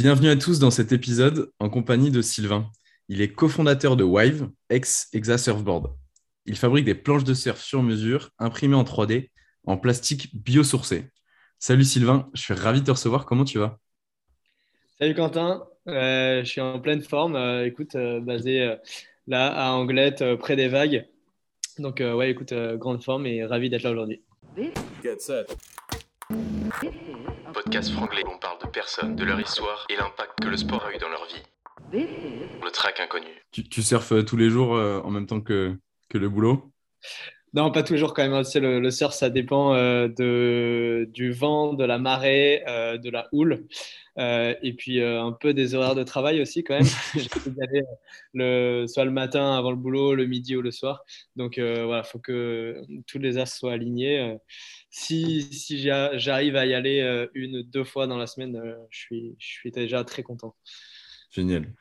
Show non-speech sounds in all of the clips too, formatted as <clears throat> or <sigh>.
Bienvenue à tous dans cet épisode en compagnie de Sylvain. Il est cofondateur de Wive, ex-Exa Surfboard. Il fabrique des planches de surf sur mesure imprimées en 3D en plastique biosourcé. Salut Sylvain, je suis ravi de te recevoir. Comment tu vas? Salut Quentin, euh, je suis en pleine forme. Euh, écoute, euh, basé là à Anglette, près des vagues. Donc ouais, écoute, grande forme et ravi d'être là aujourd'hui. Podcast franglais, on parle personnes, de leur histoire et l'impact que le sport a eu dans leur vie. Le track inconnu. Tu, surfes tous les jours en même temps que, que le boulot? Non, pas toujours quand même. Hein. le, surf, ça dépend euh, de, du vent, de la marée, euh, de la houle. Euh, et puis un peu des horaires de travail aussi quand même. <laughs> J'essaie d'aller le, soit le matin avant le boulot, le midi ou le soir. Donc voilà, il faut que tous les astres soient alignés. si si j'arrive à y aller une, deux fois dans la semaine, je, suis, je suis déjà très content. Génial.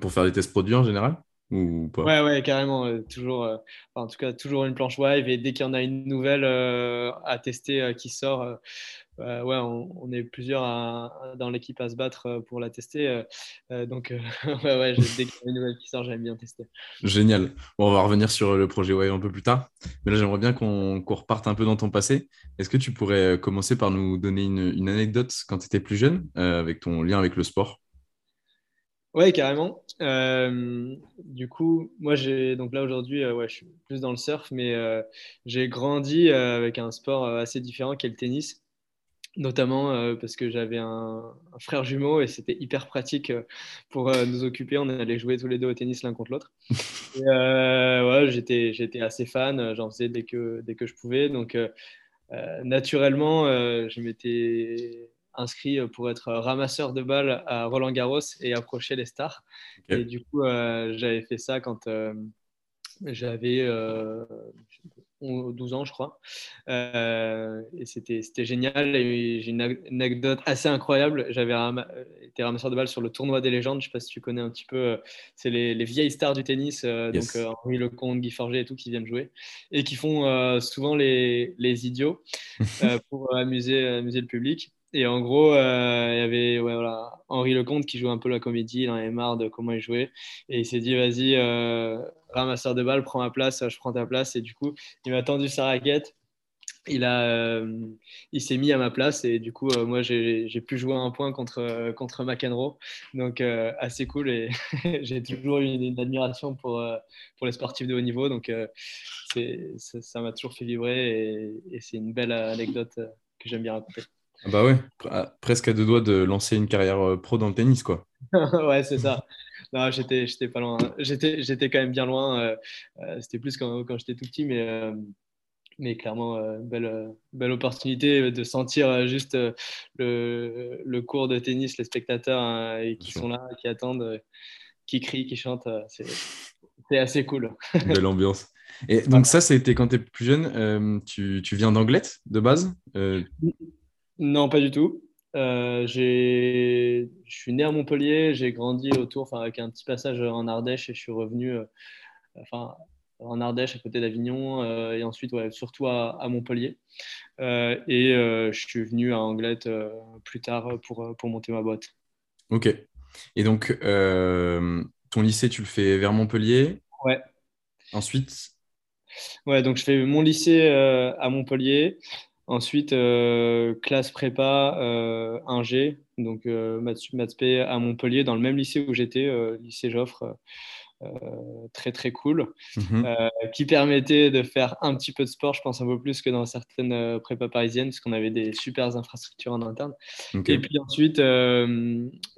pour faire des tests produits en général? Ouais, ouais, carrément. Euh, toujours, euh, en tout cas, toujours une planche Wave. Et dès qu'il y en a une nouvelle euh, à tester qui sort, ouais, on, est plusieurs dans l'équipe à se battre pour la tester. donc, <laughs> ouais, ouais, dès qu'il y a une nouvelle qui sort, j'aime bien tester. Génial. Bon, on va revenir sur le projet Wave un peu plus tard. Mais là, j'aimerais bien qu'on reparte un peu dans ton passé. Est-ce que tu pourrais commencer par nous donner une, une anecdote quand tu étais plus jeune, avec ton lien avec le sport? Oui, carrément. Euh, du coup, moi, j'ai donc là aujourd'hui, euh, ouais, je suis plus dans le surf, mais euh, j'ai grandi avec un sport assez différent qui est le tennis, notamment parce que j'avais un, frère jumeau et c'était hyper pratique pour nous occuper. On allait jouer tous les deux au tennis l'un contre l'autre. <laughs> ouais, j'étais, j'étais assez fan, j'en faisais dès que, dès que je pouvais. Donc, naturellement, je m'étais inscrit euh, pour être ramasseur de balles à Roland Garros et approcher les stars. Et du coup, euh, j'avais fait ça quand euh, j'avais 12 ans, je crois. et c'était génial. J'ai une anecdote assez incroyable. J'avais été ramasseur de balles sur le tournoi des légendes. Je ne sais pas si tu connais un petit peu. C'est les, vieilles stars du tennis, donc Henri Lecomte, Guy Forget et tout, qui viennent jouer. Et qui font souvent les, les idiots <laughs> pour amuser, amuser le public. Et en gros, euh, il y avait voilà, Henri Lecomte qui jouait un peu la comédie, il en avait marre de comment il jouait. Et il s'est dit, vas-y, euh, ramasseur de balles, prends ma place, je prends ta place. Et du coup, il m'a tendu sa raquette. Il, euh, il s'est mis à ma place et du coup, euh, moi, j'ai, pu jouer un point contre, contre McEnroe. Donc, assez cool. Et <laughs> j'ai toujours eu une, admiration pour, pour les sportifs de haut niveau. Donc, ça m'a toujours fait vibrer et c'est une belle anecdote que j'aime bien raconter. Ah bah ouais, presque à deux doigts de lancer une carrière euh, pro dans le tennis, quoi. <laughs> ouais, c'est ça. Non, j'étais, j'étais pas loin. J'étais, j'étais quand même bien loin. Euh, euh, c'était plus quand, quand j'étais tout petit, mais, mais clairement, belle, belle opportunité de sentir juste le, le, cours de tennis, les spectateurs hein, qui sont là, qui attendent, qui crient, qui chantent. c'est, c'est assez cool. Belle <laughs> ambiance. Et donc, ça, c'était quand tu es plus jeune. tu, tu, viens d'Anglette de base non, pas du tout. Euh, je suis né à Montpellier, j'ai grandi autour, enfin, avec un petit passage en Ardèche et je suis revenu euh, enfin, en Ardèche à côté d'Avignon euh, et ensuite ouais, surtout à, Montpellier. et je suis venu à Anglette plus tard pour, pour monter ma boîte. Ok. Et donc, ton lycée, tu le fais vers Montpellier? Ouais. Ensuite? Ouais, donc je fais mon lycée à Montpellier. Ensuite, euh, classe prépa euh, 1G, donc euh, maths, P à Montpellier, dans le même lycée où j'étais, euh, lycée Joffre, très très cool, mhm. qui permettait de faire un petit peu de sport, je pense un peu plus que dans certaines prépas parisiennes, parce qu'on avait des super infrastructures en interne. Et puis ensuite,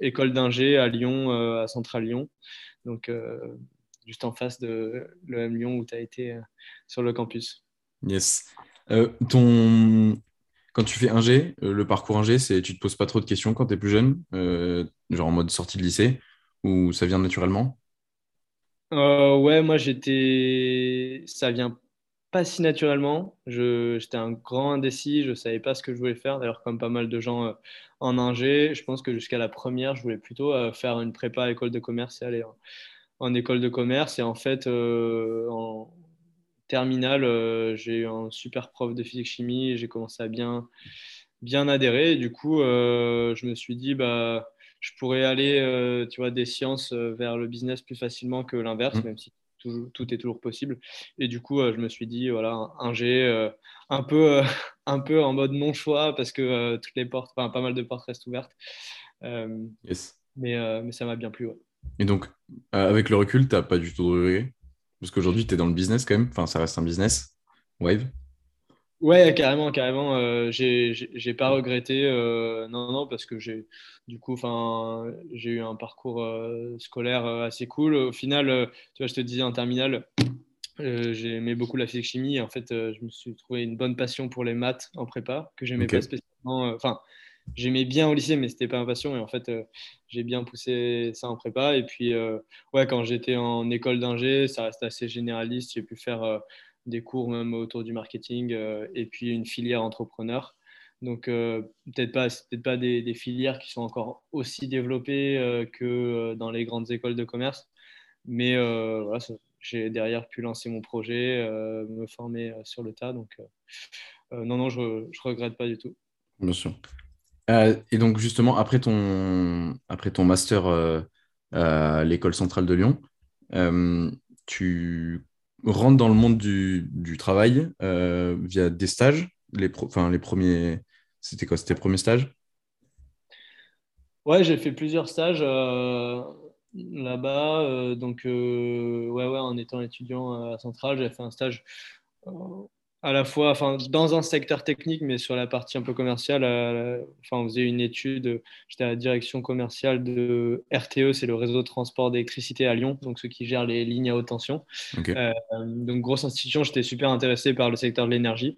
école d'ingé à Lyon, à Central Lyon, donc juste en face de l'EM Lyon où tu as été sur le campus. Yes. Euh, ton... Quand tu fais un G, euh, le parcours 1G, c'est tu te poses pas trop de questions quand tu es plus jeune, euh, genre en mode sortie de lycée, ou ça vient naturellement? Ouais, moi j'étais. Ça vient pas si naturellement. J'étais un grand indécis, je savais pas ce que je voulais faire. D'ailleurs, comme pas mal de gens en ingé, je pense que jusqu'à la première, je voulais plutôt faire une prépa à école de commerce et aller en, en école de commerce. Et en fait, en, terminale, euh, j'ai eu un super prof de physique-chimie et j'ai commencé à bien, bien adhérer. du coup, euh, je me suis dit, bah, je pourrais aller, tu vois, des sciences vers le business plus facilement que l'inverse, mmh. même si tout, est toujours possible. Et du coup, je me suis dit, voilà, un G, un, peu, un peu en mode non choix parce que toutes les portes, enfin, pas mal de portes restent ouvertes. yes. mais, mais ça m'a bien plu. Et donc, avec le recul, tu n'as pas du tout de regret Parce qu'aujourd'hui, tu es dans le business quand même. Enfin, ça reste un business. Wave Ouais, carrément, carrément. Euh, j'ai pas regretté, euh, non, non, parce que j'ai du coup, enfin, j'ai eu un parcours euh, scolaire assez cool. Au final, tu vois, je te disais en terminale, j'aimais beaucoup la physique chimie. En fait, je me suis trouvé une bonne passion pour les maths en prépa que j'aimais pas spécialement. Enfin, j'aimais bien au lycée, mais c'était pas ma passion. Et en fait, j'ai bien poussé ça en prépa. Et puis, ouais, quand j'étais en école d'ingé, ça reste assez généraliste. J'ai pu faire des cours même autour du marketing euh, et puis une filière entrepreneur. Donc, euh, peut-être pas, peut pas des, filières qui sont encore aussi développées euh, que dans les grandes écoles de commerce. Mais j'ai derrière pu lancer mon projet, me former sur le tas. Donc, non, non, je ne regrette pas du tout. Bien sûr. Et donc, justement, après ton, après ton master à l'école centrale de Lyon, tu rentre dans le monde du, du travail euh, via des stages les, enfin, les premiers. C'était quoi C'était les premiers stages Ouais, j'ai fait plusieurs stages euh, là-bas. Euh, donc, ouais, ouais, en étant étudiant à Centrale, j'ai fait un stage à la fois enfin, dans un secteur technique, mais sur la partie un peu commerciale. Euh, enfin, on faisait une étude, j'étais à la direction commerciale de RTE, c'est le réseau de transport d'électricité à Lyon, donc ceux qui gèrent les lignes à haute tension. Euh, donc, grosse institution, j'étais super intéressé par le secteur de l'énergie.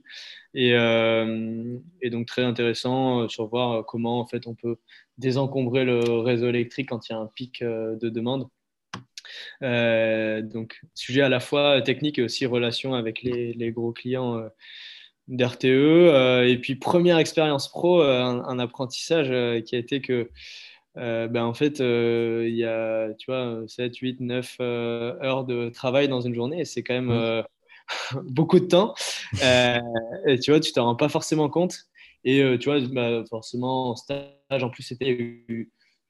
Et, euh, et, donc, très intéressant sur voir comment en fait, on peut désencombrer le réseau électrique quand il y a un pic de demande. Euh, donc, sujet à la fois technique et aussi relation avec les, gros clients euh, d'RTE. Euh, et puis, première expérience pro, un, apprentissage qui a été que, ben, en fait, il y a, tu vois, 7, 8, 9 heures de travail dans une journée et c'est quand même mmh. <laughs> beaucoup de temps. et tu vois, tu t'en rends pas forcément compte. Et tu vois, bah, forcément, en stage, en plus, c'était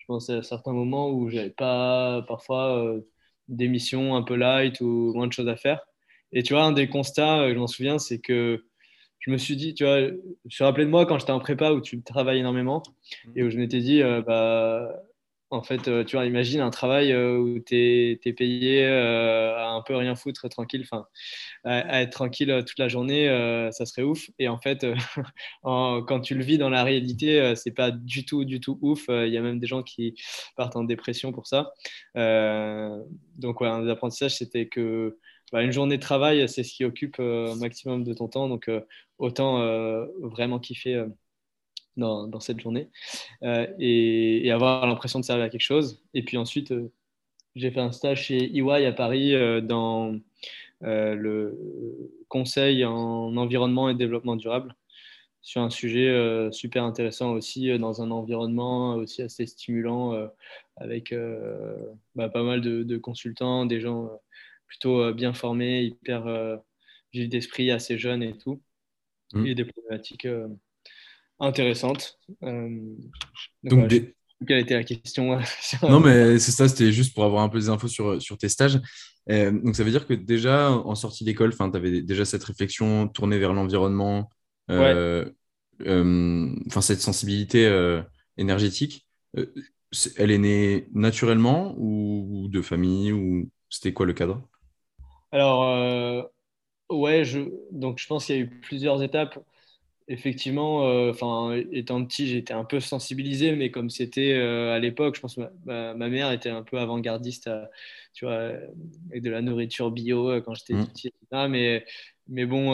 pense à certains moments où j'avais pas parfois euh, des missions un peu light ou moins de choses à faire. Et tu vois, un des constats, euh, je m'en souviens, c'est que je me suis dit, tu vois, je me suis rappelé de moi quand j'étais en prépa où tu travailles énormément et où je m'étais dit, euh, bah, en fait, euh, tu vois, imagine un travail euh, où tu es, payé euh, à un peu rien foutre, tranquille, enfin, à, être tranquille toute la journée, ça serait ouf. Et en fait, <laughs> quand tu le vis dans la réalité, c'est pas du tout, du tout ouf. Il y a même des gens qui partent en dépression pour ça. donc, un des apprentissages, c'était que bah, une journée de travail, c'est ce qui occupe un maximum de ton temps. Donc, autant vraiment kiffer dans, cette journée euh, et, avoir l'impression de servir à quelque chose. Et puis ensuite, euh, j'ai fait un stage chez EY à Paris euh, dans le conseil en environnement et développement durable sur un sujet super intéressant aussi dans un environnement aussi assez stimulant avec bah, pas mal de, consultants, des gens plutôt bien formés, hyper vifs d'esprit, assez jeunes et tout, mmh. et des problématiques intéressante. Euh, donc, quelle était la question <laughs> Non, mais c'est ça, c'était juste pour avoir un peu des infos sur, sur tes stages. Euh, donc, ça veut dire que déjà, en sortie d'école, tu avais déjà cette réflexion tournée vers l'environnement, euh, enfin cette sensibilité énergétique. elle est née naturellement ou de famille ou c'était quoi le cadre? Alors, ouais, je, donc je pense qu'il y a eu plusieurs étapes effectivement, euh, enfin, étant petit, j'étais un peu sensibilisé, mais comme c'était euh, à l'époque, je pense que ma, mère était un peu avant-gardiste, euh, tu vois, avec de la nourriture bio quand j'étais mmh. petit, Mais, mais bon,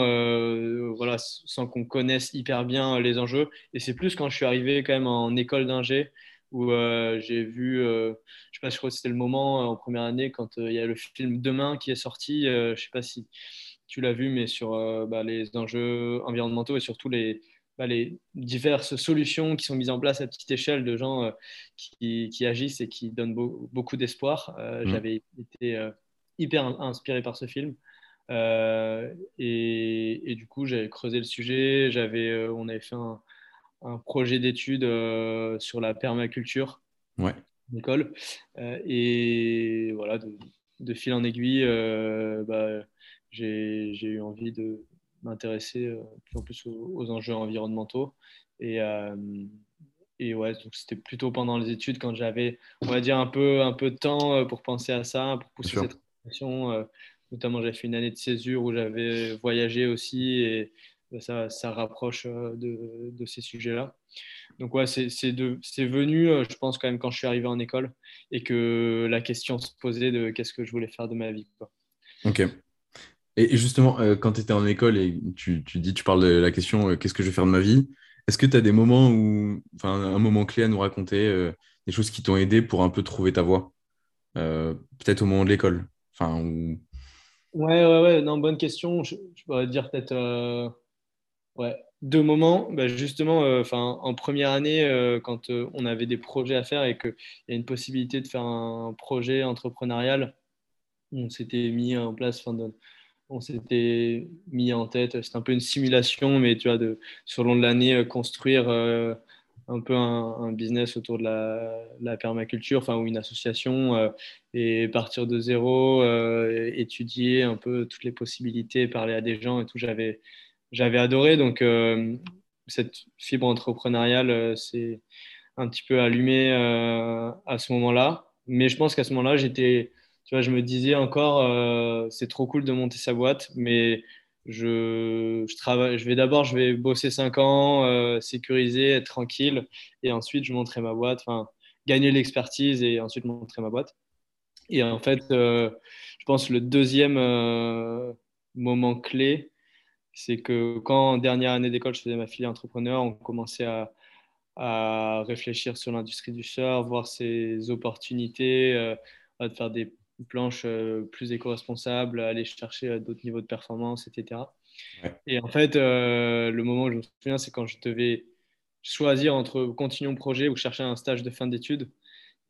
voilà, sans qu'on connaisse hyper bien les enjeux. Et c'est plus quand je suis arrivé quand même en école d'ingé où j'ai vu, je sais pas, je crois que c'était le moment en première année quand il y a le film Demain qui est sorti. je sais pas si tu l'as vu, mais sur euh, bah, les enjeux environnementaux et surtout les, bah, les diverses solutions qui sont mises en place à petite échelle de gens euh, qui, agissent et qui donnent beaucoup d'espoir. Euh, mmh. J'avais été hyper inspiré par ce film. Et, du coup, j'avais creusé le sujet. J'avais, on avait fait un, projet d'étude sur la permaculture Ouais. L'école. et voilà, de, fil en aiguille, bah, j'ai eu envie de m'intéresser plus en plus aux, enjeux environnementaux. Et, et ouais, donc c'était plutôt pendant les études quand j'avais, on va dire, un peu, un peu de temps pour penser à ça, pour pousser cette réflexion. notamment, j'avais fait une année de césure où j'avais voyagé aussi et ça, ça rapproche de, de ces sujets-là. Donc ouais, c'est venu, je pense, quand même quand je suis arrivé en école et que la question se posait de qu'est-ce que je voulais faire de ma vie. Quoi. Ok. Et justement, quand tu étais en école et tu, tu, dis, tu parles de la question qu'est-ce que je vais faire de ma vie est-ce que tu as des moments où, enfin, un moment clé à nous raconter, euh, des choses qui t'ont aidé pour un peu trouver ta voie euh, Peut-être au moment de l'école? Enfin, Ouais, ouais, ouais, non, bonne question. Je, pourrais dire peut-être euh, ouais, deux moments. Bah, justement, en première année, quand on avait des projets à faire et qu'il y a une possibilité de faire un projet entrepreneurial, on s'était mis en place, enfin, on s'était mis en tête, c'est un peu une simulation, mais tu vois, de, sur le long de l'année, euh, construire euh, un peu un, business autour de la, permaculture, enfin, ou une association, euh, et partir de zéro, étudier un peu toutes les possibilités, parler à des gens et tout. J'avais, adoré. Donc, cette fibre entrepreneuriale, c'est un petit peu allumé à ce moment-là. Mais je pense qu'à ce moment-là, j'étais tu vois, je me disais encore, euh, c'est trop cool de monter sa boîte, mais je, je travaille, je vais d'abord, je vais bosser 5 ans, euh, sécuriser, être tranquille, et ensuite je monterai ma boîte, enfin, gagner l'expertise et ensuite montrer ma boîte. Et en fait, euh, je pense le deuxième moment clé, c'est que quand en dernière année d'école, je faisais ma filière entrepreneur, on commençait à, à réfléchir sur l'industrie du surf, voir ses opportunités, à faire des planche euh, plus éco-responsable, aller chercher euh, d'autres niveaux de performance, etc. Et en fait, euh, le moment où je me souviens, c'est quand je devais choisir entre continuer mon projet ou chercher un stage de fin d'études.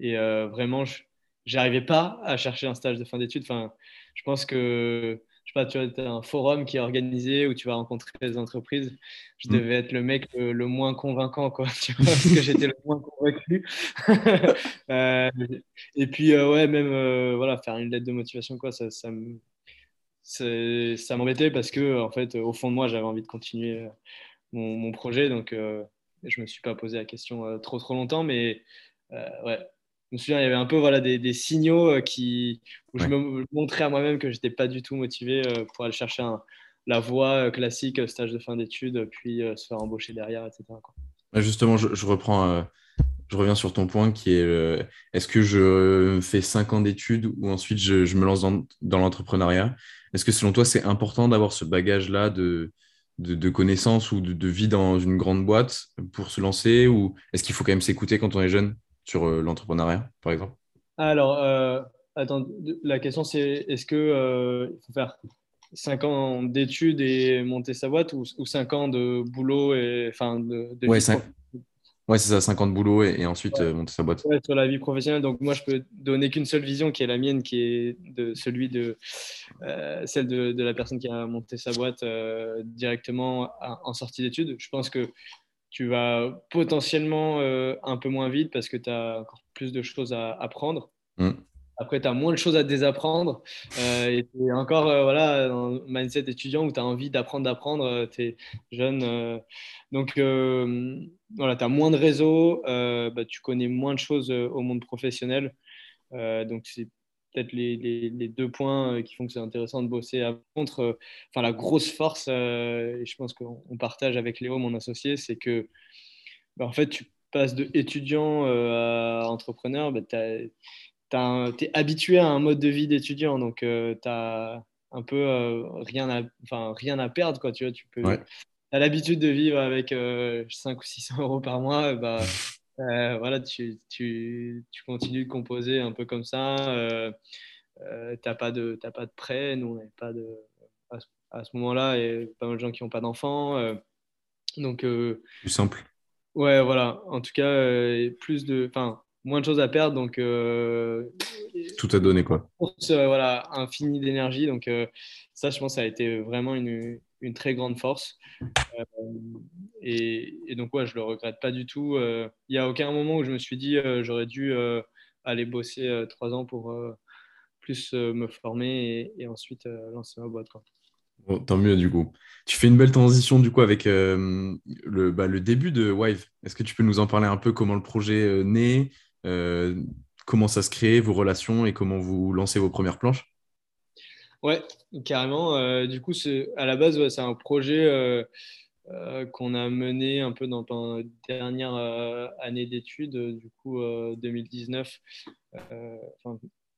Et vraiment, je n'arrivais pas à chercher un stage de fin d'études. Enfin, je pense que je sais pas, tu vois, as un forum qui est organisé où tu vas rencontrer des entreprises. Je mm. devais être le mec le, moins convaincant, quoi, <laughs> tu vois, parce que j'étais le moins convaincu. <laughs> Euh, et puis, euh, ouais, même euh, voilà, faire une lettre de motivation, quoi, ça, ça, ça m'embêtait parce que, en fait, au fond de moi, j'avais envie de continuer mon, mon projet. Donc, je me suis pas posé la question trop, trop longtemps. Mais ouais, me souviens, il y avait un peu voilà, des, signaux euh, qui, où je me montrais à moi-même que je n'étais pas du tout motivé euh, pour aller chercher la voie euh, classique, stage de fin d'études, puis se faire embaucher derrière, etc. Justement, je, reprends, je reviens sur ton point qui est est-ce que je fais 5 ans d'études ou ensuite je, me lance dans, l'entrepreneuriat? Est-ce que selon toi, c'est important d'avoir ce bagage-là de, de, connaissances ou de, de, vie dans une grande boîte pour se lancer ou est-ce qu'il faut quand même s'écouter quand on est jeune? Sur euh, l'entrepreneuriat, par exemple? Alors, euh, attends, la question c'est est-ce qu'il euh, faut faire 5 ans d'études et monter sa boîte ou, ou 5 ans de boulot et enfin de, ouais, c'est ça, 5 ans de boulot et, ensuite monter sa boîte. Ouais, sur la vie professionnelle, donc moi je peux donner qu'une seule vision qui est la mienne, qui est de celui de celle de, de, la personne qui a monté sa boîte directement en sortie d'études. Je pense que tu vas potentiellement euh, un peu moins vite parce que tu as encore plus de choses à apprendre. Mm. Après, tu as moins de choses à désapprendre. Euh, et es encore euh, voilà, dans le mindset étudiant où tu as envie d'apprendre, d'apprendre. tu es jeune. donc, voilà, tu as moins de réseau. Bah, tu connais moins de choses au monde professionnel. donc, c'est peut-être les, deux points euh, qui font que c'est intéressant de bosser à contre. Euh, enfin, la grosse force, euh, et je pense qu'on partage avec Léo, mon associé, c'est que bah, en fait, tu passes de étudiant à entrepreneur, bah, tu es habitué à un mode de vie d'étudiant, donc tu as un peu rien, à, enfin, rien à perdre. Quoi, tu vois, tu peux. as l'habitude de vivre avec 5 ou 600 <laughs> euros par mois, bah, euh, voilà, tu, tu, tu, continues de composer un peu comme ça. Euh, euh tu n'as pas, de, pas de prêt. Nous, on n'avait pas de. À ce, moment-là, il y a pas mal de gens qui n'ont pas d'enfants. Euh, donc. Plus simple. Ouais, voilà. En tout cas, plus de. Enfin, moins de choses à perdre. Donc. Tout à donner, quoi. voilà, infini d'énergie. Donc, ça, je pense, ça a été vraiment une, une très grande force. et, donc, ouais, je le regrette pas du tout. Il n'y a aucun moment où je me suis dit j'aurais dû aller bosser trois ans pour plus me former et, ensuite lancer ma boîte. Quoi. tant mieux du coup. Tu fais une belle transition du coup avec le, bah, le, début de Wive. Est-ce que tu peux nous en parler un peu comment le projet naît, comment ça se crée, vos relations et comment vous lancez vos premières planches? Ouais, carrément. du coup, à la base, c'est un projet euh, qu'on a mené un peu dans la dernière euh, année d'études, euh, du coup 2019,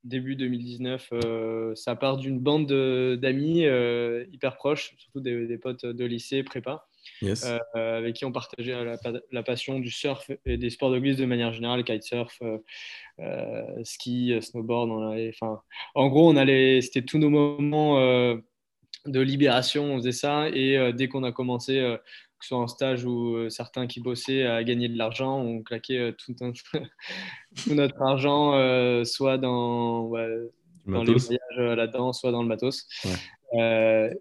début 2019. ça part d'une bande d'amis hyper proches, surtout des, potes de lycée, prépa. Avec qui on partageait la, passion du surf et des sports de glisse de manière générale, kitesurf, ski, snowboard. enfin, en gros, on allait, c'était tous nos moments de libération, on faisait ça. Et euh, dès qu'on a commencé, euh, que ce soit en stage ou euh, certains qui bossaient à gagner de l'argent, on claquait <laughs> tout, notre argent, soit dans, dans les voyages là-dedans, soit dans le matos.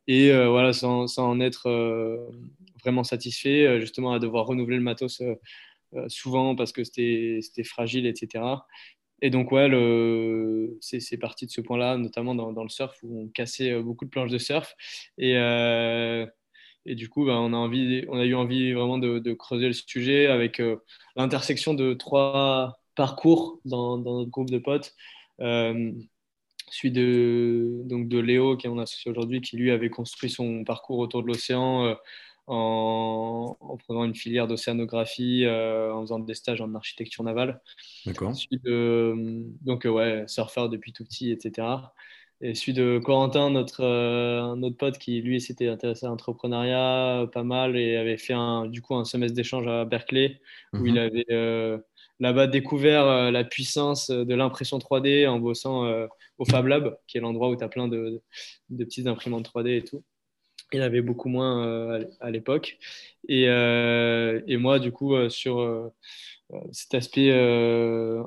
et voilà, sans, sans, en être vraiment satisfait, justement à devoir renouveler le matos souvent parce que c'était fragile, etc. Et donc, ouais, c'est parti de ce point-là, notamment dans, le surf, où on cassait euh, beaucoup de planches de surf. Et, euh, et du coup, bah, on, a envie, on a eu envie vraiment de, creuser le sujet avec euh, l'intersection de trois parcours dans, notre groupe de potes. celui de, donc de Léo, qui est mon associé aujourd'hui, qui lui avait construit son parcours autour de l'océan en, prenant une filière d'océanographie, euh, en faisant des stages en architecture navale. D'accord. donc, euh, ouais, surfeur depuis tout petit, etc. Et celui de Corentin, notre, euh, notre pote qui lui s'était intéressé à l'entrepreneuriat pas mal et avait fait un, du coup un semestre d'échange à Berkeley où mhm. il avait là-bas découvert la puissance de l'impression 3D en bossant au Fab Lab, qui est l'endroit où tu as plein de, de petites imprimantes 3D et tout. Il avait beaucoup moins euh, à l'époque. Et, euh, et, moi, du coup, euh, sur cet aspect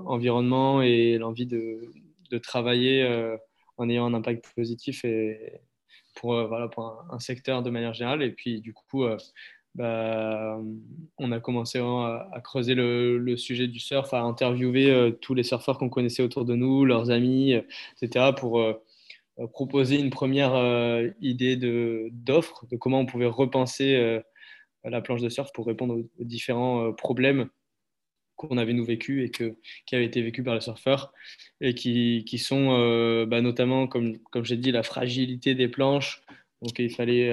environnement et l'envie de, de, travailler en ayant un impact positif et pour, voilà, pour un, secteur de manière générale. Et puis, du coup, bah, on a commencé à, creuser le, sujet du surf, à interviewer tous les surfeurs qu'on connaissait autour de nous, leurs amis, etc., pour proposer une première euh, idée d'offre, de, comment on pouvait repenser euh, la planche de surf pour répondre aux, différents problèmes qu'on avait nous vécu et que, qui avaient été vécus par les surfeurs et qui, qui sont bah, notamment, comme, comme j'ai dit, la fragilité des planches. Donc il fallait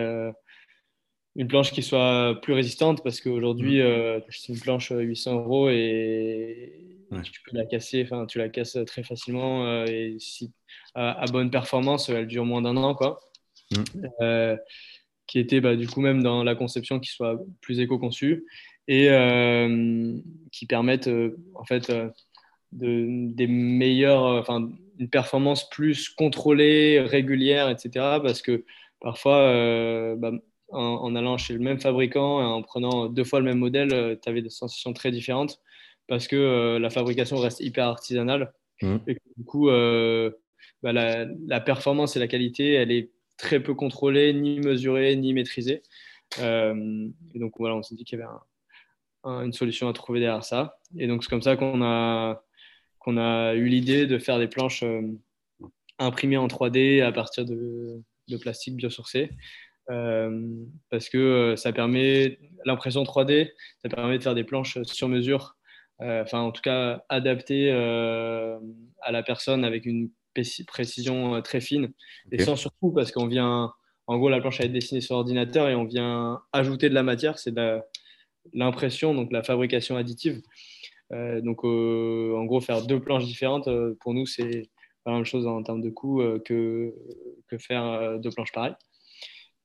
une planche qui soit plus résistante parce qu'aujourd'hui, mmh. c'est une planche 800 euros et tu peux la casser, enfin tu la casses très facilement et si à, bonne performance, elle dure moins d'un an, quoi. Mm. Euh, qui était bah, du coup même dans la conception qui soit plus éco-conçue et euh, qui permettent euh, en fait de, des meilleures, enfin une performance plus contrôlée, régulière, etc. Parce que parfois, bah, en, allant chez le même fabricant et en prenant deux fois le même modèle, tu avais des sensations très différentes parce que la fabrication reste hyper artisanale. Mm. Et du coup, bah, la, performance et la qualité, elle est très peu contrôlée, ni mesurée, ni maîtrisée. Euh, et donc voilà, on s'est dit qu'il y avait une solution à trouver derrière ça. Et donc c'est comme ça qu'on a, qu'on a eu l'idée de faire des planches euh, imprimées en 3D à partir de, de plastique biosourcé. Euh, parce que ça permet l'impression 3D, ça permet de faire des planches sur mesure, enfin en tout cas adaptées à la personne avec une précision euh, très fine. Et sans surtout parce qu'on vient, en gros, la planche à être dessinée sur ordinateur et on vient ajouter de la matière, c'est de l'impression, donc la fabrication additive. Euh, donc, euh, en gros, faire deux planches différentes, pour nous, c'est la même chose en termes de coût que, que faire deux planches pareilles.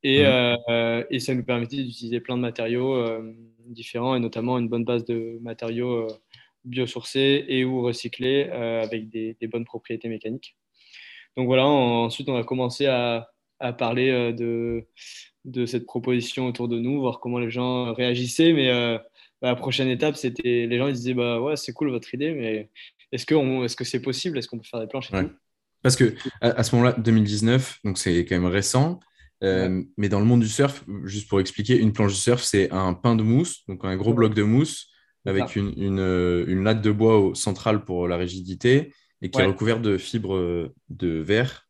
Et, et, ça nous permettait d'utiliser plein de matériaux différents et notamment une bonne base de matériaux biosourcés et ou recyclés avec des, des, bonnes propriétés mécaniques donc voilà, ensuite on a commencé à, parler euh, de, de, cette proposition autour de nous, voir comment les gens réagissaient. Mais euh, bah, la prochaine étape, c'était les gens ils disaient bah ouais c'est cool votre idée, mais est-ce que est-ce que c'est possible? Est-ce qu'on peut faire des planches Parce que à, ce moment-là, 2019, donc c'est quand même récent. Mais dans le monde du surf, juste pour expliquer, une planche de surf, c'est un pain de mousse, donc un gros bloc de mousse avec une, une, latte de bois centrale pour la rigidité et qui est recouvert de fibres de verre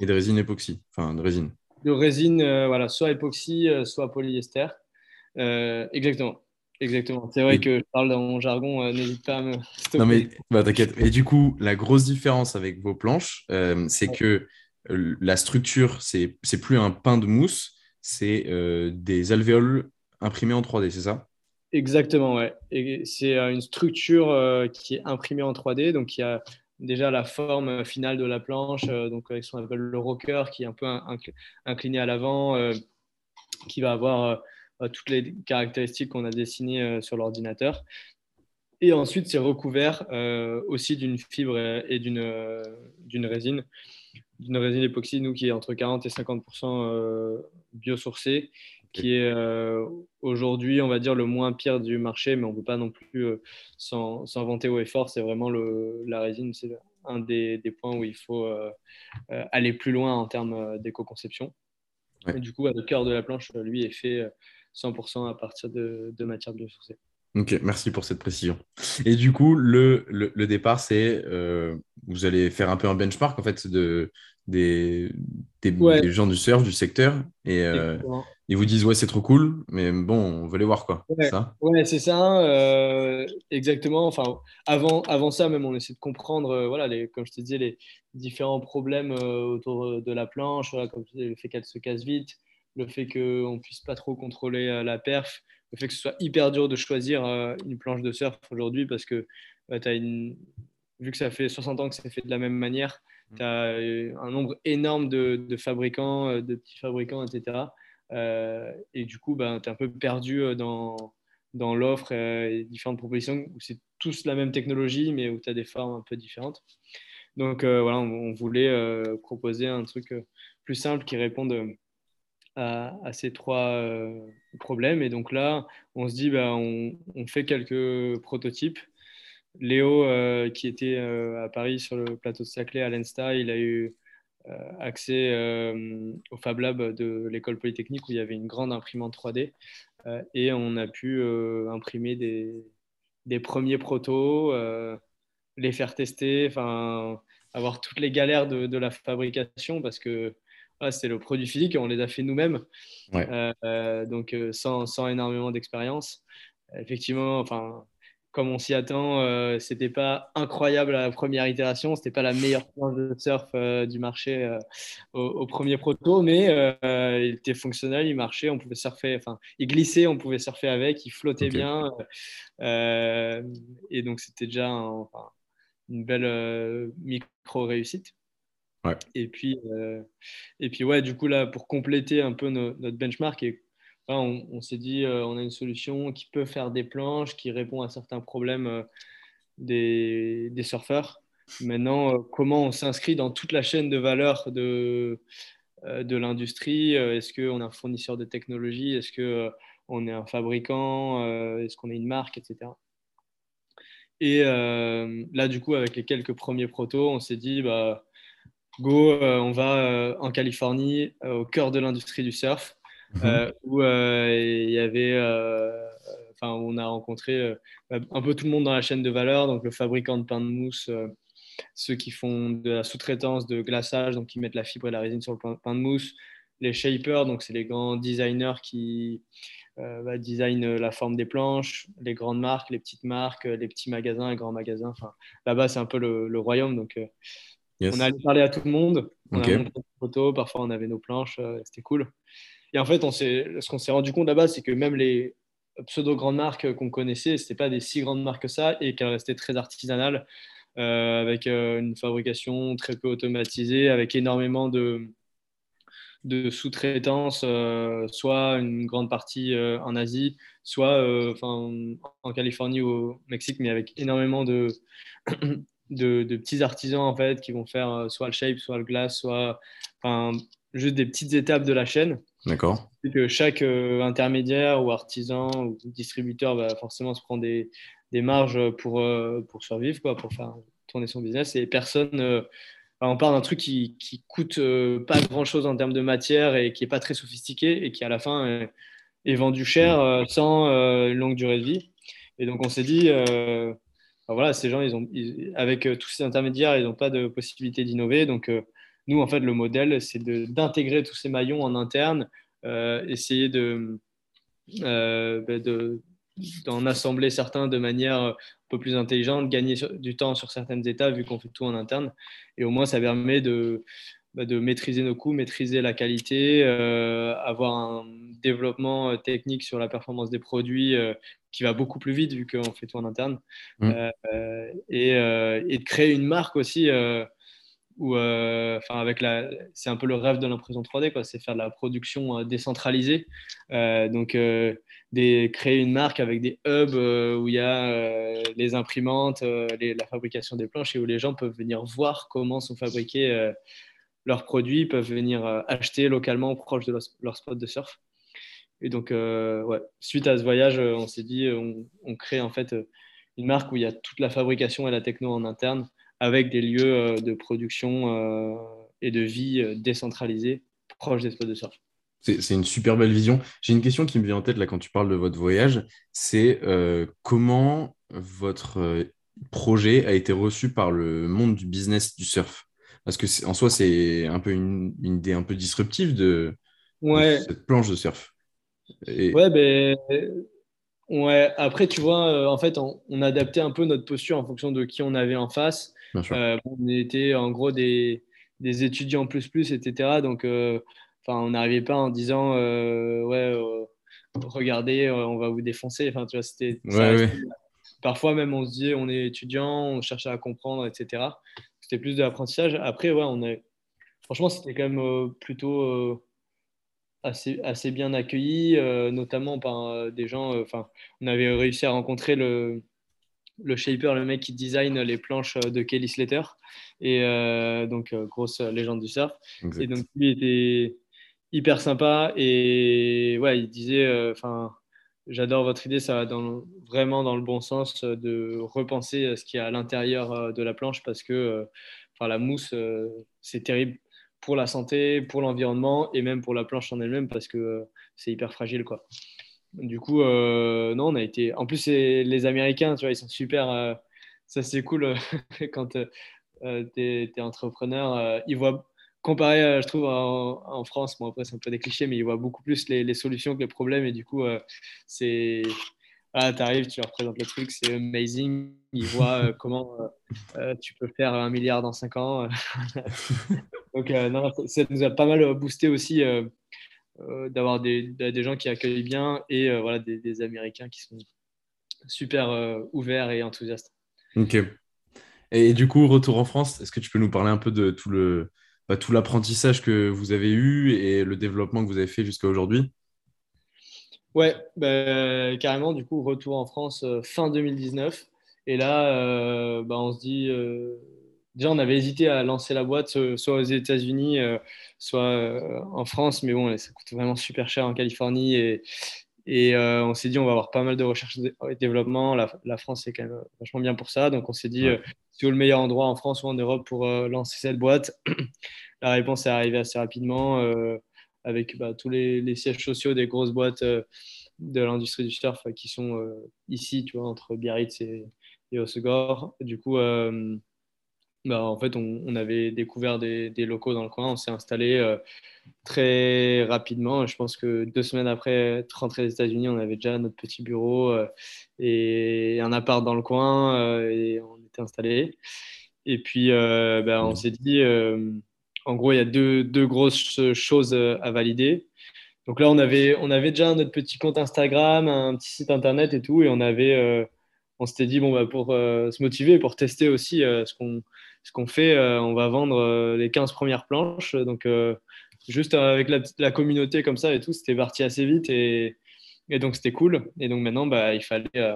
et de résine époxy, enfin de résine. De résine, voilà, soit époxy, soit polyester. exactement. Exactement. C'est vrai que je parle dans mon jargon, euh, n'hésite pas à me stopper. Non, mais bah, t'inquiète. Et du coup, la grosse différence avec vos planches, euh, c'est que euh, la structure, c'est plus un pain de mousse, c'est des alvéoles imprimées en 3D, c'est ça? Exactement, ouais. C'est une structure qui est imprimée en 3D, donc il y a déjà la forme finale de la planche, donc avec ce qu'on appelle le rocker, qui est un peu incliné à l'avant, qui va avoir euh, toutes les caractéristiques qu'on a dessinées euh, sur l'ordinateur. Et ensuite, c'est recouvert euh, aussi d'une fibre et d'une d'une résine, d'une résine époxy, nous, qui est entre 40 et 50% biosourcée, qui est aujourd'hui, on va dire, le moins pire du marché, mais on ne peut pas non plus s'en vanter au effort. C'est vraiment le, la résine, c'est un des, des, points où il faut aller plus loin en termes d'éco-conception. Du coup, le cœur de la planche, lui, est fait 100% à partir de, de matières biosourcées. Ok, merci pour cette précision. Et du coup, le, le, départ, c'est euh, vous allez faire un peu un benchmark en fait de, des, des, gens du surf, du secteur, et euh, ils vous disent ouais c'est trop cool, mais bon on veut les voir quoi. Ouais, ça? Ouais c'est ça, euh, exactement. Enfin avant, avant ça même on essaie de comprendre voilà les, comme je te disais les différents problèmes autour de la planche, voilà, comme le fait qu'elle se casse vite, le fait qu'on ne puisse pas trop contrôler euh, la perf, le fait que ce soit hyper dur de choisir euh, une planche de surf aujourd'hui parce que bah, as une... vu que ça fait 60 ans que c'est fait de la même manière, mm. tu as euh, un nombre énorme de, fabricants, de petits fabricants, etc. et du coup, bah, tu es un peu perdu dans, dans l'offre et différentes propositions où c'est tous la même technologie, mais où tu as des formes un peu différentes. Donc voilà, on, voulait proposer un truc plus simple qui réponde à, ces trois euh, problèmes. Et donc là, on se dit, bah, on, fait quelques prototypes. Léo, euh, qui était euh, à Paris sur le plateau de Saclay à l'Ensta, il a eu accès au Fab Lab de l'école polytechnique où il y avait une grande imprimante 3D. et on a pu imprimer des, premiers protos, les faire tester, avoir toutes les galères de, de, la fabrication parce que c'est le produit physique, on les a fait nous-mêmes, euh, donc euh, sans, sans, énormément d'expérience. Effectivement, enfin, comme on s'y attend, euh, c'était pas incroyable à la première itération, c'était pas la meilleure planche de surf euh, du marché au, premier proto, mais il était fonctionnel, il marchait, on pouvait surfer, enfin, il glissait, on pouvait surfer avec, il flottait bien, et donc c'était déjà une belle micro réussite. Et puis, euh, et puis ouais, du coup là, pour compléter un peu notre benchmark, et, on, s'est dit, euh, on a une solution qui peut faire des planches, qui répond à certains problèmes euh, des, des, surfeurs. Maintenant, comment on s'inscrit dans toute la chaîne de valeur de, de l'industrie? Est-ce qu'on est un fournisseur de technologie? Est-ce qu'on est un fabricant? Est-ce qu'on est une marque, etc. Et là, du coup, avec les quelques premiers protos, on s'est dit, bah, Go, euh, on va euh, en Californie, euh, au cœur de l'industrie du surf, mhm. où il y avait, enfin, on a rencontré un peu tout le monde dans la chaîne de valeur, donc le fabricant de pain de mousse, ceux qui font de la sous-traitance de glaçage, donc qui mettent la fibre et la résine sur le pain de mousse, les shapers, donc c'est les grands designers qui bah, designent la forme des planches, les grandes marques, les petites marques, les petits magasins, les grands magasins. Enfin, là-bas, c'est un peu le, le royaume. Donc, on a allé parler à tout le monde. On a montré des photos, parfois on avait nos planches, euh, c'était cool. Et en fait, on ce qu'on s'est rendu compte là-bas, c'est que même les pseudo-grandes marques qu'on connaissait, ce pas des si grandes marques que ça et qu'elles restaient très artisanales, euh, avec euh, une fabrication très peu automatisée, avec énormément de, de sous-traitance, soit une grande partie en Asie, soit en Californie ou au Mexique, mais avec énormément de, <clears throat> de, petits artisans en fait qui vont faire euh, soit le shape, soit le glace, soit enfin, juste des petites étapes de la chaîne. D'accord. Que chaque euh, intermédiaire ou artisan ou distributeur va forcément se prendre des, des marges pour, euh, pour survivre, quoi, pour faire tourner son business. Et personne, on part d'un truc qui, qui coûte pas grand chose en termes de matière et qui est pas très sophistiqué et qui à la fin est vendu cher sans longue durée de vie. Et donc on s'est dit, voilà, ces gens, ils ont, avec tous ces intermédiaires, ils n'ont pas de possibilité d'innover. Donc nous, en fait, le modèle, c'est d'intégrer tous ces maillons en interne, essayer de, bah, de d'en assembler certains de manière un peu plus intelligente, gagner du temps sur certaines étapes vu qu'on fait tout en interne. Et au moins, ça permet de, de maîtriser nos coûts, maîtriser la qualité, euh, avoir un développement euh, technique sur la performance des produits euh, qui va beaucoup plus vite vu qu'on fait tout en interne. Mmh. Et, et, de créer une marque aussi où, enfin, avec la, c'est un peu le rêve de l'impression 3D, quoi. C'est faire de la production décentralisée. donc, des, créer une marque avec des hubs où il y a les imprimantes, la fabrication des planches et où les gens peuvent venir voir comment sont fabriqués leurs produits, peuvent venir acheter localement proche de leur, spot de surf. Et donc, ouais, suite à ce voyage, on s'est dit, on, crée en fait une marque où il y a toute la fabrication et la techno en interne avec des lieux euh, de production euh, et de vie euh, décentralisés proches des spots de surf. C'est une super belle vision. J'ai une question qui me vient en tête là quand tu parles de votre voyage. C'est comment votre projet a été reçu par le monde du business du surf? Parce que en soi, c'est un peu une, idée un peu disruptive de, cette planche de surf. Ouais, ben, ouais, après, tu vois, en fait, on, on, a adapté un peu notre posture en fonction de qui on avait en face. Euh, on était en gros des, des, étudiants plus plus, etc. Donc, euh, on n'arrivait pas en disant euh, ouais, regardez, on va vous défoncer. Enfin, tu vois, c'était. Parfois même, on se disait on est étudiant, on cherchait à comprendre, etc. C'était plus de l'apprentissage. Après, ouais, on est. Franchement, c'était quand même plutôt assez, assez bien accueilli, notamment par des gens. Enfin, on avait réussi à rencontrer le, le shaper, le mec qui design les planches de Kelly Slater, et euh, donc euh, grosse légende du surf. Et donc lui était hyper sympa et ouais, il disait, euh, enfin, j'adore votre idée, ça va vraiment dans le bon sens de repenser ce qu'il y a à l'intérieur de la planche parce que, enfin, la mousse, c'est terrible pour la santé, pour l'environnement et même pour la planche en elle-même parce que c'est hyper fragile, quoi. Du coup, euh, non, on a été. En plus, les Américains, tu vois, ils sont super. Euh, ça, c'est cool <laughs> euh, quand tu es, entrepreneur. ils voient, comparé, je trouve, en, France, bon, après, c'est un peu des clichés, mais ils voient beaucoup plus les, solutions que les problèmes. Et du coup, c'est. Ah, tu arrives, tu leur présentes le truc, c'est amazing. Ils voient comment tu peux faire un milliard dans cinq ans. <laughs> Donc, non, ça nous a pas mal boosté aussi euh, d'avoir des, des, gens qui accueillent bien et euh, voilà, des, Américains qui sont super euh, ouverts et enthousiastes. Ok. Et du coup, retour en France, est-ce que tu peux nous parler un peu de tout le bah, tout l'apprentissage que vous avez eu et le développement que vous avez fait jusqu'à aujourd'hui Ouais, bah, carrément. Du coup, retour en France fin 2019. Et là, bah, on se dit, déjà, on avait hésité à lancer la boîte euh, soit aux États-Unis, euh, soit euh, en France, mais bon, ça coûte vraiment super cher en Californie et, et on s'est dit, on va avoir pas mal de recherche et développement. La, France, c'est quand même vachement bien pour ça. Donc, on s'est dit, c'est où le meilleur endroit en France ou en Europe pour lancer cette boîte <clears throat> La réponse est arrivée assez rapidement avec bah, tous les, sièges sociaux des grosses boîtes de l'industrie du surf qui sont ici, tu vois, entre Biarritz et, et Osegor. Du coup, bah, en fait, on, avait découvert des, locaux dans le coin, on s'est installé euh, très rapidement. Je pense que deux semaines après être rentré des États-Unis, on avait déjà notre petit bureau euh, et un appart dans le coin euh, et on était installé. Et puis, bah, on s'est dit, en gros, il y a deux, deux, grosses choses à valider. Donc là, on avait, on avait déjà notre petit compte Instagram, un petit site internet et tout, et on avait, on s'était dit, bon, bah, pour se motiver, pour tester aussi ce qu'on ce qu'on fait, euh, on va vendre euh, les 15 premières planches. Donc, euh, juste avec la, communauté comme ça et tout, c'était parti assez vite et, donc c'était cool. Et donc maintenant, bah, il fallait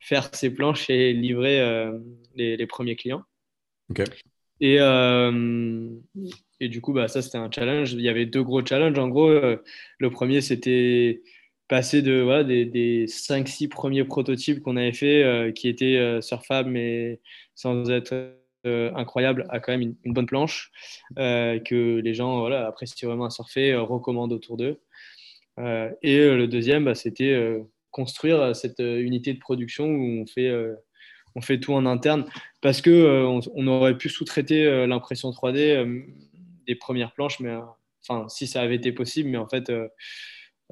faire ces planches et livrer les, premiers clients. Et, et du coup, bah, ça, c'était un challenge. Il y avait deux gros challenges. En gros, le premier, c'était passer de, voilà, des, des 5-6 premiers prototypes qu'on avait fait qui étaient surfables mais sans être incroyable a quand même une, bonne planche que les gens voilà, apprécient vraiment à surfer, recommandent autour d'eux. et le deuxième, bah, c'était construire cette unité de production où on fait on fait tout en interne parce que on, aurait pu sous-traiter l'impression 3D des premières planches, mais enfin si ça avait été possible, mais en fait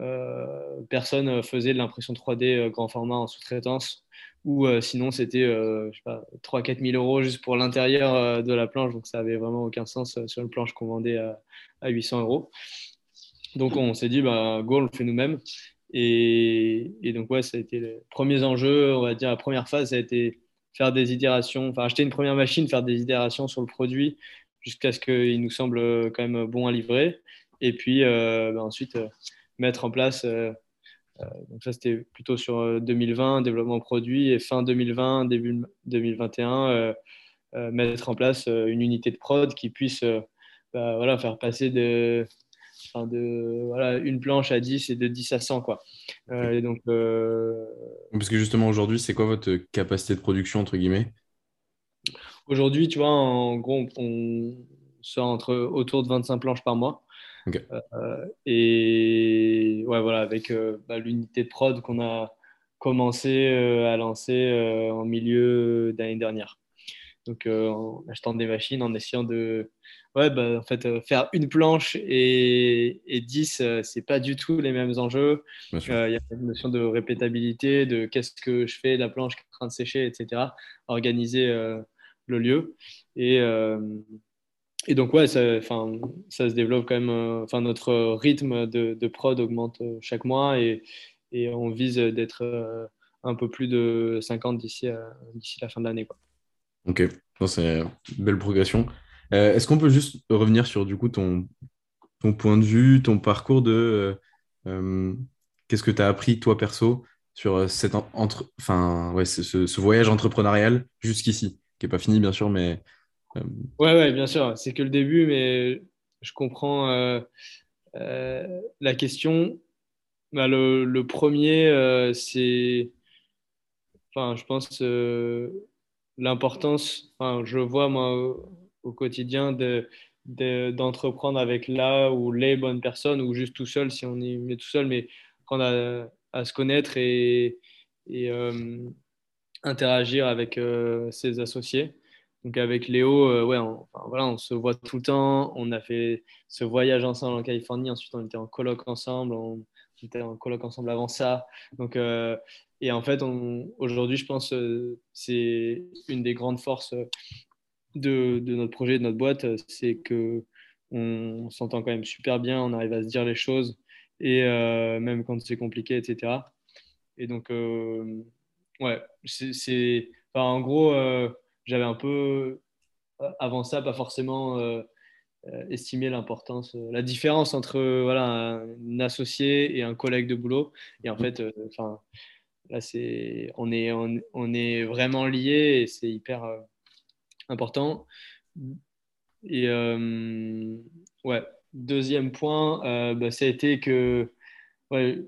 euh, personne faisait de l'impression 3D euh, grand format en sous-traitance ou euh, sinon c'était 3-4 000 euros juste pour l'intérieur de la planche, donc ça avait vraiment aucun sens sur une planche qu'on vendait à, 800 euros. Donc on s'est dit, bah, go, on le fait nous-mêmes. Et, donc ouais, ça a été les premiers enjeux, on va dire la première phase, ça a été faire des itérations, enfin acheter une première machine, faire des itérations sur le produit jusqu'à ce qu'il nous semble quand même bon à livrer. Et puis bah, ensuite mettre en place. Euh, euh, donc ça, c'était plutôt sur 2020, euh, développement produit, et fin 2020, début 2021, mettre en place une unité de prod qui puisse bah, voilà, faire passer de, de voilà, une planche à 10 et de 10 à 100. Quoi. et donc, Parce que justement, aujourd'hui, c'est quoi votre capacité de production, entre guillemets? Aujourd'hui, tu vois, en gros, on sort entre, autour de 25 planches par mois. Euh, et ouais, voilà, avec euh, bah, l'unité de prod qu'on a commencé euh, à lancer en milieu d'année dernière. Donc, en achetant des machines, en essayant de ouais, bah, en fait, faire une planche et, et 10, c'est pas du tout les mêmes enjeux. Il y a une notion de répétabilité, de qu'est-ce que je fais, la planche qui est en train de sécher, etc. Organiser le lieu. Et, et donc, ouais, ça, ça se développe quand même. Euh, enfin, notre rythme de, prod augmente euh, chaque mois et, et on vise d'être euh, un peu plus de 50 d'ici la fin de l'année. Ok, c'est une belle progression. Est-ce qu'on peut juste revenir sur du coup ton, ton point de vue, ton parcours de qu'est-ce que tu as appris toi perso sur cette entre, enfin, ouais, ce, ce voyage entrepreneurial jusqu'ici, qui n'est pas fini bien sûr, mais ouais, ouais, bien sûr, c'est que le début, mais je comprends euh, euh, la question. Bah, le, premier, c'est, enfin, je pense, l'importance, enfin, je vois moi au, quotidien de, d'entreprendre avec là ou les bonnes personnes ou juste tout seul si on y met tout seul, mais apprendre à, se connaître et, et interagir avec ses associés. Donc avec Léo, euh, ouais, on, voilà, on se voit tout le temps. On a fait ce voyage ensemble en Californie. Ensuite, on était en colloque ensemble. On, était en colloque ensemble avant ça. Donc, euh, et en fait, aujourd'hui, je pense euh, c'est une des grandes forces de, de, notre projet, de notre boîte, c'est que on, s'entend quand même super bien. On arrive à se dire les choses et même quand c'est compliqué, etc. Et donc, ouais, c'est, en gros j'avais un peu, euh, avant ça, pas forcément euh, euh, estimé l'importance, la différence entre voilà, un associé et un collègue de boulot. Et en fait, enfin là, c'est, on, est, on, est vraiment liés et c'est hyper important. Et ouais, deuxième point, bah, ça a été que ouais,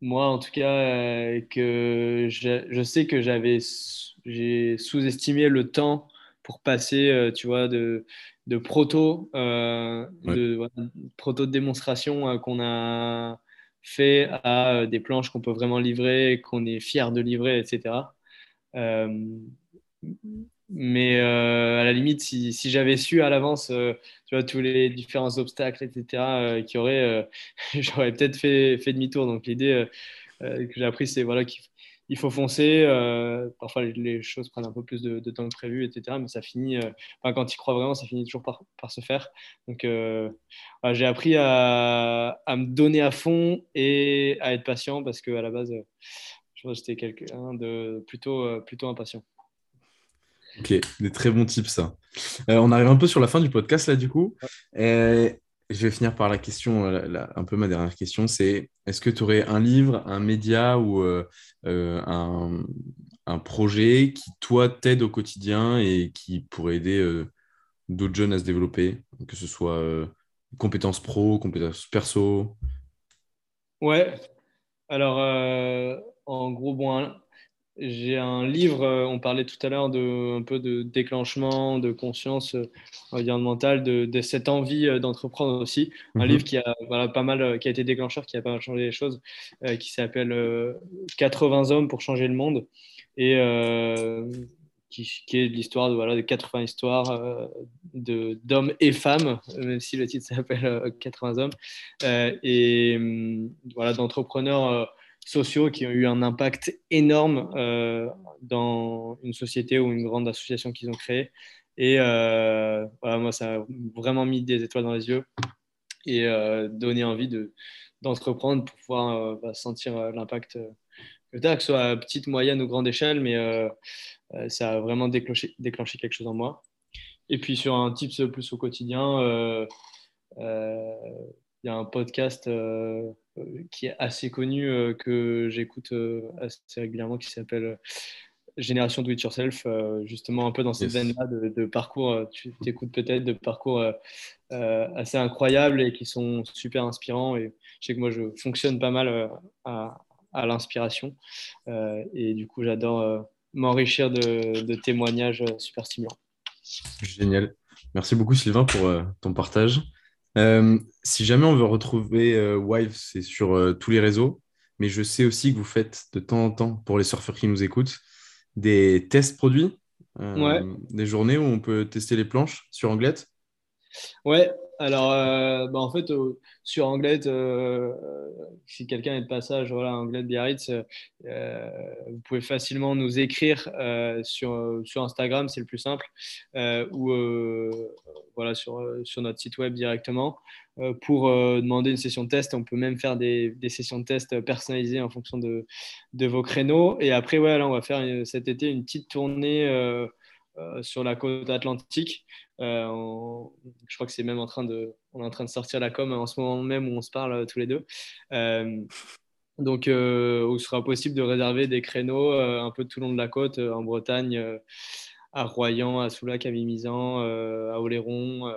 moi, en tout cas, que je, je, sais que j'avais j'ai sous-estimé le temps pour passer, euh, tu vois, de, de proto, euh, de, proto de démonstration euh, qu'on a fait à des planches qu'on peut vraiment livrer, qu'on est fier de livrer, etc. mais à la limite, si, j'avais su à l'avance, vois, tous les différents obstacles, etc., qui auraient, <laughs> j'aurais peut-être fait, demi-tour. Donc l'idée que j'ai appris, c'est voilà, qu'il il faut foncer. Euh, parfois, les, choses prennent un peu plus de, temps que prévu, etc. Mais ça finit, euh, quand tu crois vraiment, ça finit toujours par, se faire. Donc, euh, j'ai appris à, me donner à fond et à être patient parce qu'à la base, je j'étais quelqu'un de plutôt impatient. Ok, des très bons tips, ça. on arrive un peu sur la fin du podcast, là, du coup. Je vais finir par la question, euh, un peu ma dernière question, c'est est-ce que tu aurais un livre, un média ou euh, euh, un, projet qui, toi, t'aide au quotidien et qui pourrait aider d'autres jeunes à se développer, que ce soit compétences pro, compétences perso? Ouais, alors en gros, bon, j'ai un livre, on parlait tout à l'heure de un peu de déclenchement, de conscience environnementale, de, de cette envie d'entreprendre aussi. Un mhm. livre qui a voilà, pas mal, qui a été déclencheur, qui a pas mal changé les choses, qui s'appelle 80 hommes pour changer le monde et qui, qui, est l'histoire de, voilà, de 80 histoires d'hommes et femmes, même si le titre s'appelle 80 hommes, et hum, voilà, d'entrepreneurs sociaux qui ont eu un impact énorme euh, dans une société ou une grande association qu'ils ont créée. Et euh, moi, ça a vraiment mis des étoiles dans les yeux et euh, donné envie de, d'entreprendre pour pouvoir bah, sentir l'impact que tu as, que ce soit à petite, moyenne ou grande échelle, mais ça a vraiment déclenché, déclenché quelque chose en moi. Et puis sur un tips plus au quotidien, il y a un podcast euh, qui est assez connu, euh, que j'écoute euh, assez régulièrement, qui s'appelle Génération Do It Yourself, justement un peu dans cette veine-là de, parcours, tu t'écoutes peut-être de parcours assez incroyables et qui sont super inspirants. Et je sais que moi, je fonctionne pas mal à, l'inspiration. et du coup, j'adore m'enrichir de, de, témoignages super stimulants. Génial. Merci beaucoup, Sylvain, pour ton partage. Euh, si jamais on veut retrouver euh, Wive, c'est sur euh, tous les réseaux. Mais je sais aussi que vous faites de temps en temps, pour les surfeurs qui nous écoutent, des tests produits, des journées où on peut tester les planches sur Anglette? Ouais, alors euh, bah, en fait, sur Anglette, euh, si quelqu'un est de passage, voilà, Anglette Biarritz, euh, vous pouvez facilement nous écrire sur, sur Instagram, c'est le plus simple, ou voilà, sur, sur notre site web directement pour demander une session de test. On peut même faire des, des, sessions de test personnalisées en fonction de, de vos créneaux. Et après, ouais, là, on va faire cet été une petite tournée euh, sur la côte atlantique. Euh, je crois que c'est même en train de, on est en train de sortir la com en ce moment même où on se parle euh, tous les deux. donc, où il sera possible de réserver des créneaux un peu tout le long de la côte, en Bretagne, à Royan, à Soulac, à Mimizan, à Oléron.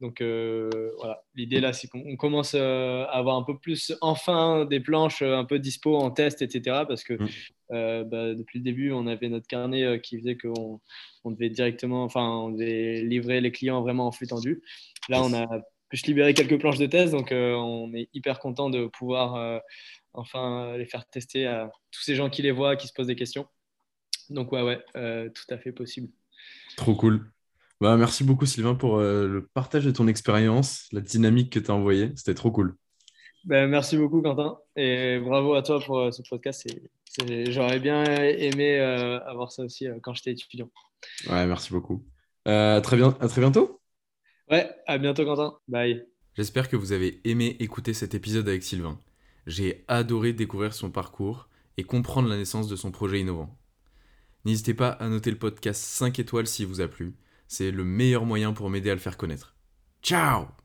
donc voilà, l'idée là, c'est qu'on commence à avoir un peu plus, enfin, des planches un peu dispo en test, etc. Parce que mm. bah, depuis le début, on avait notre carnet qui faisait qu'on on devait directement, enfin, on devait livrer les clients vraiment en flux tendu. Là, on a pu se libérer quelques planches de test, donc euh, on est hyper content de pouvoir euh, enfin les faire tester à tous ces gens qui les voient, qui se posent des questions. Donc ouais, ouais, euh, tout à fait possible. Trop cool. Bah, merci beaucoup Sylvain pour le partage de ton expérience, la dynamique que tu as envoyée. C'était trop cool. Ben, merci beaucoup Quentin et bravo à toi pour ce podcast. J'aurais bien aimé avoir ça aussi quand j'étais étudiant. Ouais, merci beaucoup. Euh, à, très bien, à très bientôt. Ouais, à bientôt Quentin. Bye. J'espère que vous avez aimé écouter cet épisode avec Sylvain. J'ai adoré découvrir son parcours et comprendre la naissance de son projet innovant. N'hésitez pas à noter le podcast 5 étoiles s'il vous a plu. C'est le meilleur moyen pour m'aider à le faire connaître. Ciao